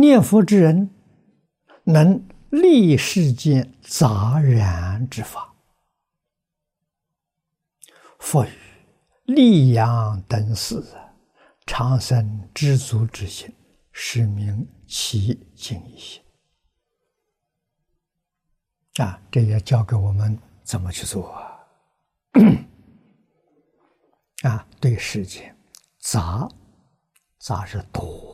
念佛之人能立世间杂然之法，复于利养等事，长生知足之心，使名其净一心。啊，这也教给我们怎么去做啊！啊，对世间杂杂是多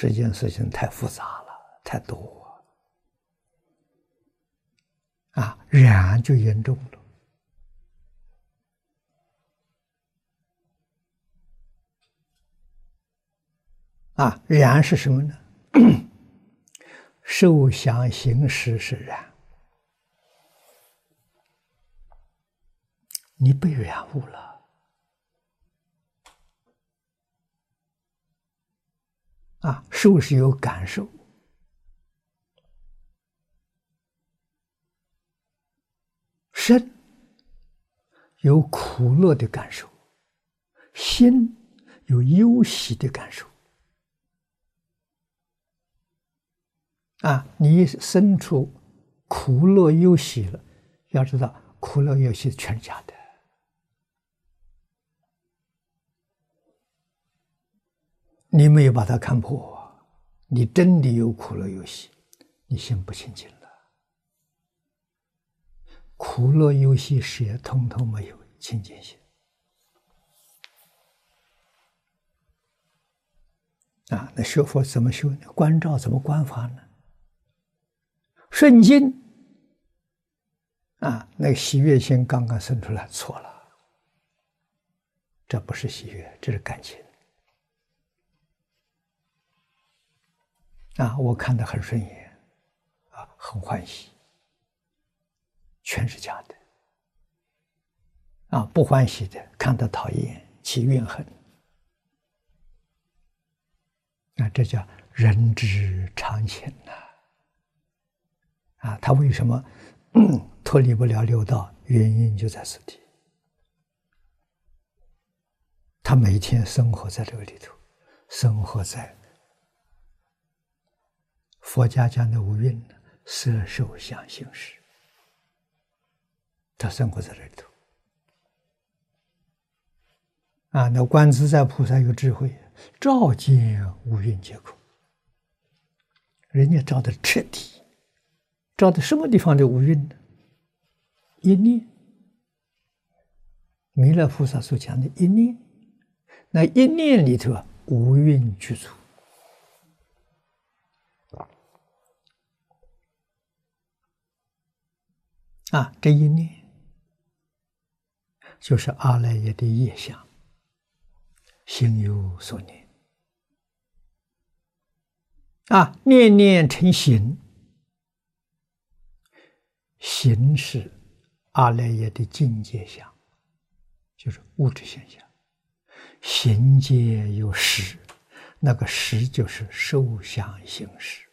这件事情太复杂了，太多啊，染就严重了。啊，染是什么呢？受想行识是染，你被染污了。啊，受是有感受，身有苦乐的感受，心有忧喜的感受。啊，你生出苦乐忧喜了，要知道苦乐忧喜全是假的。你没有把它看破，你真的有苦乐忧喜，你心不清净了。苦乐忧喜事业通通没有清净心。啊，那学佛怎么修呢？观照怎么观法呢？顺境啊，那个喜悦心刚刚生出来，错了，这不是喜悦，这是感情啊！我看得很顺眼，啊，很欢喜，全是假的啊！不欢喜的，看得讨厌，起怨恨，那这叫人之常情呐。啊，他为什么 脱离不了六道？原因就在此地。他每天生活在这个里头，生活在佛家讲的五蕴，色受想行识。他生活在这里头。啊，那观自在菩萨有智慧，照见五蕴皆空，人家照的彻底。照的什么地方的五蕴呢？一念，弥勒菩萨所讲的一念，那一念里头啊，五蕴具足啊，这一念就是阿赖耶的业相，心有所念啊，念念成形。形是阿赖耶的境界相，就是物质现象。形界有实，那个实就是受想行识。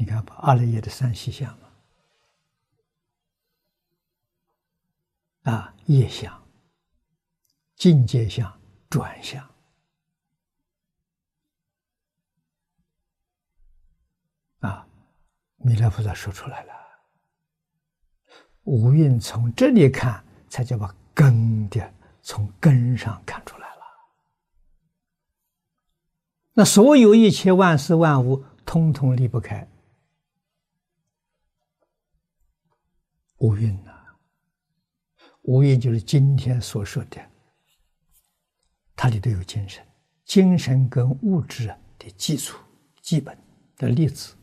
你看，把阿赖耶的三细相，啊，业相、境界相、转相。弥勒菩萨说出来了，无蕴从这里看，才叫把根的从根上看出来了。那所有一切万事万物，通通离不开五蕴呐。五蕴就是今天所说的，它里头有精神，精神跟物质的基础、基本的粒子。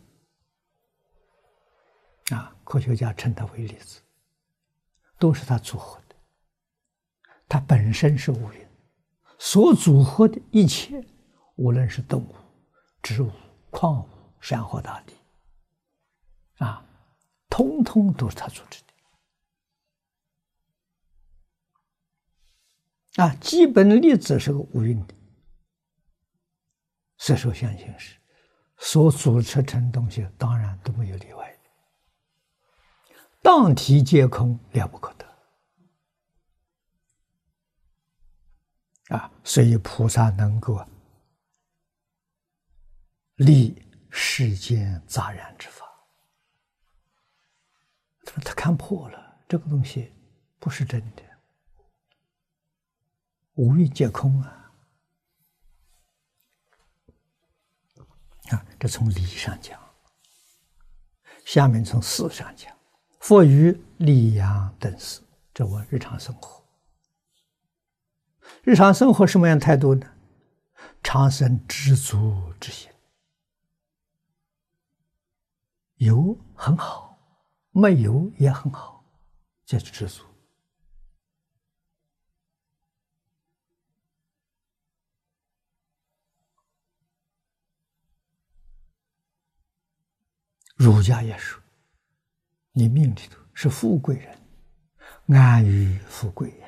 啊，科学家称它为粒子，都是它组合的。它本身是五蕴，所组合的一切，无论是动物、植物、矿物、山河大地，啊，通通都是它组织的。啊，基本粒子是个五蕴的，色受相行识，所组成成东西，当然都没有例外的。当体皆空，了不可得。啊，所以菩萨能够立世间杂染之法。他看破了这个东西不是真的，五蕴皆空啊！啊，这从理上讲，下面从事上讲，佛于利养等事，这我日常生活。日常生活什么样态度呢？常生知足之心，有很好，没有也很好，这是知足。儒家也说，你命里头是富贵人，安于富贵呀。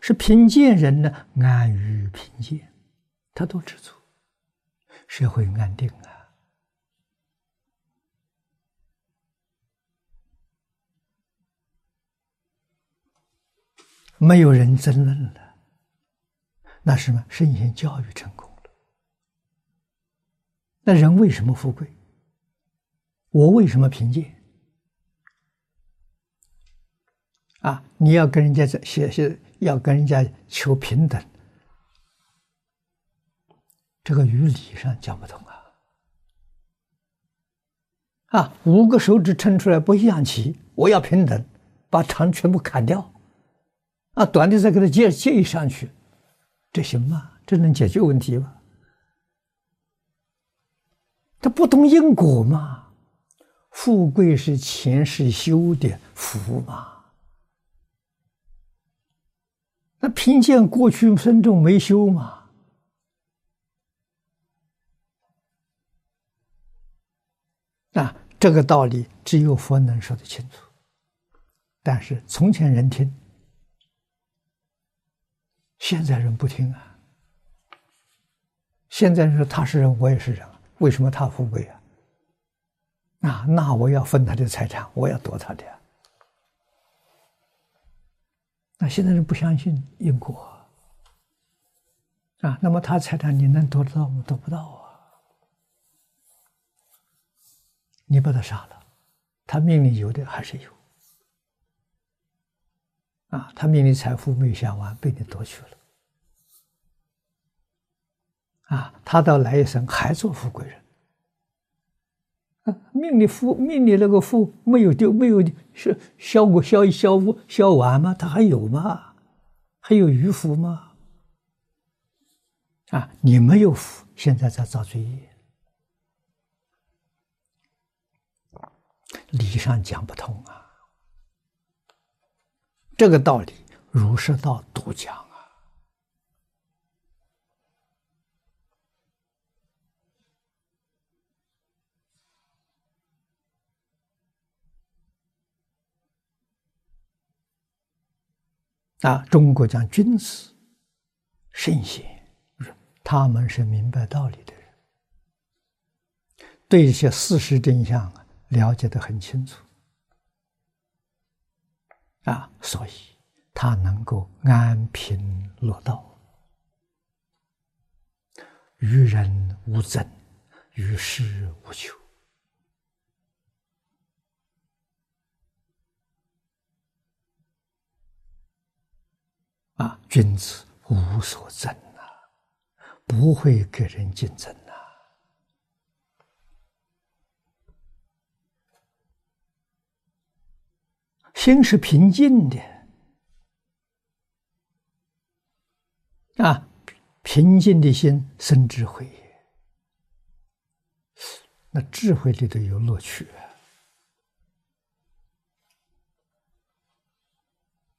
是贫贱人呢，安于贫贱，他都知足，社会安定啊，没有人争论了。那什么？圣贤教育成功了。那人为什么富贵？我为什么贫贱？啊，你要跟人家在写写。要跟人家求平等，这个于理上讲不通啊！啊，五个手指撑出来不一样齐，我要平等，把长全部砍掉，啊，短的再给它接接上去，这行吗？这能解决问题吗？他不懂因果嘛？富贵是前世修的福嘛？那贫贱过去生中没修嘛？啊，这个道理只有佛能说得清楚。但是从前人听，现在人不听啊。现在人说他是人，我也是人，为什么他富贵啊？啊，那我要分他的财产，我要夺他的。那现在人不相信因果啊，那么他财产你能夺得到吗？夺不到啊！你把他杀了，他命里有的还是有啊，他命里财富没有享完，被你夺去了啊，他到来一生还做富贵人。命里福，命里那个福没有丢，没有消消过消消消完吗？他还有吗？还有余福吗？啊，你没有福，现在在造罪业，理上讲不通啊。这个道理，儒释道都讲。啊，中国讲君子、圣贤，他们是明白道理的人，对一些事实真相啊了解得很清楚，啊，所以他能够安贫乐道，于人无争，于事无求。啊，君子无所争啊，不会跟人竞争啊。心是平静的啊，平静的心生智慧，那智慧里头有乐趣啊！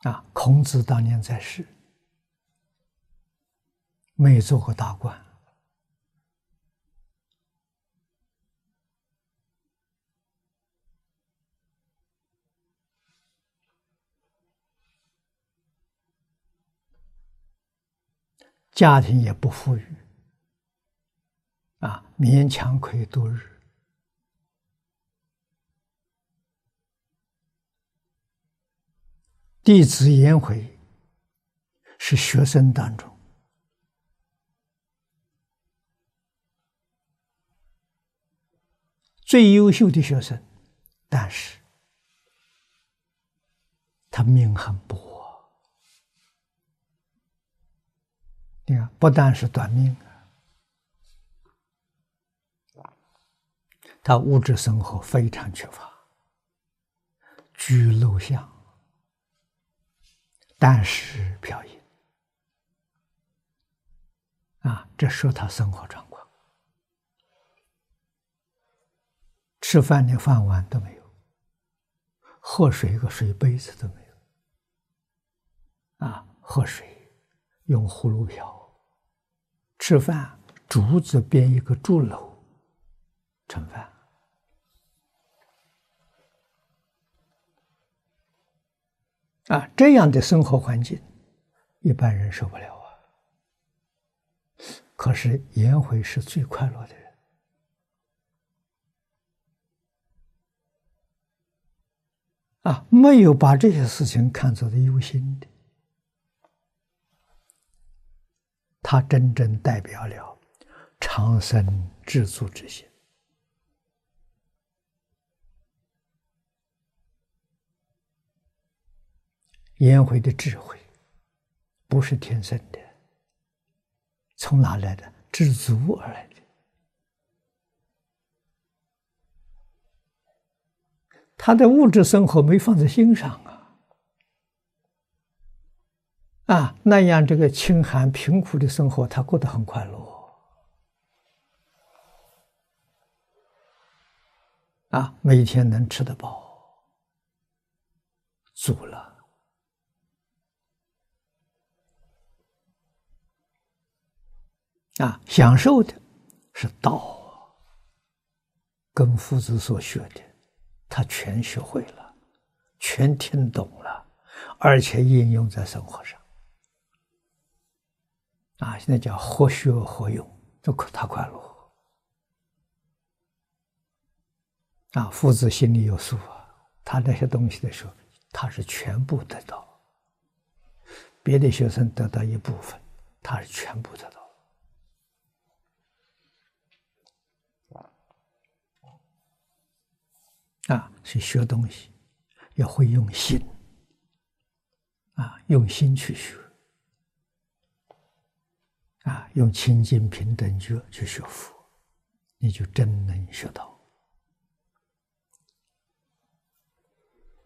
啊孔子当年在世，没做过大官，家庭也不富裕，啊，勉强可以度日。弟子颜回是学生当中最优秀的学生，但是他命很薄。你看，不但是短命啊，他物质生活非常缺乏，居陋巷，但是瓢饮啊，这说他生活状况。吃饭连饭碗都没有，喝水一个水杯子都没有，啊，喝水用葫芦瓢，吃饭竹子编一个竹篓盛饭，啊，这样的生活环境，一般人受不了啊。可是颜回是最快乐的人。啊，没有把这些事情看作的忧心的，他真正代表了长生知足之心。颜回的智慧不是天生的，从哪来的？知足而来的。他的物质生活没放在心上啊，啊，那样这个清寒贫苦的生活，他过得很快乐，啊，每天能吃得饱，足了，啊，享受的是道，跟夫子所学的。他全学会了，全听懂了，而且应用在生活上。啊，现在叫活学活用，都可他快乐。啊，夫子心里有数啊，他那些东西的时候，他是全部得到。别的学生得到一部分，他是全部得到。去，学东西要会用心，啊，用心去学，啊，用清净平等觉去学佛，你就真能学到。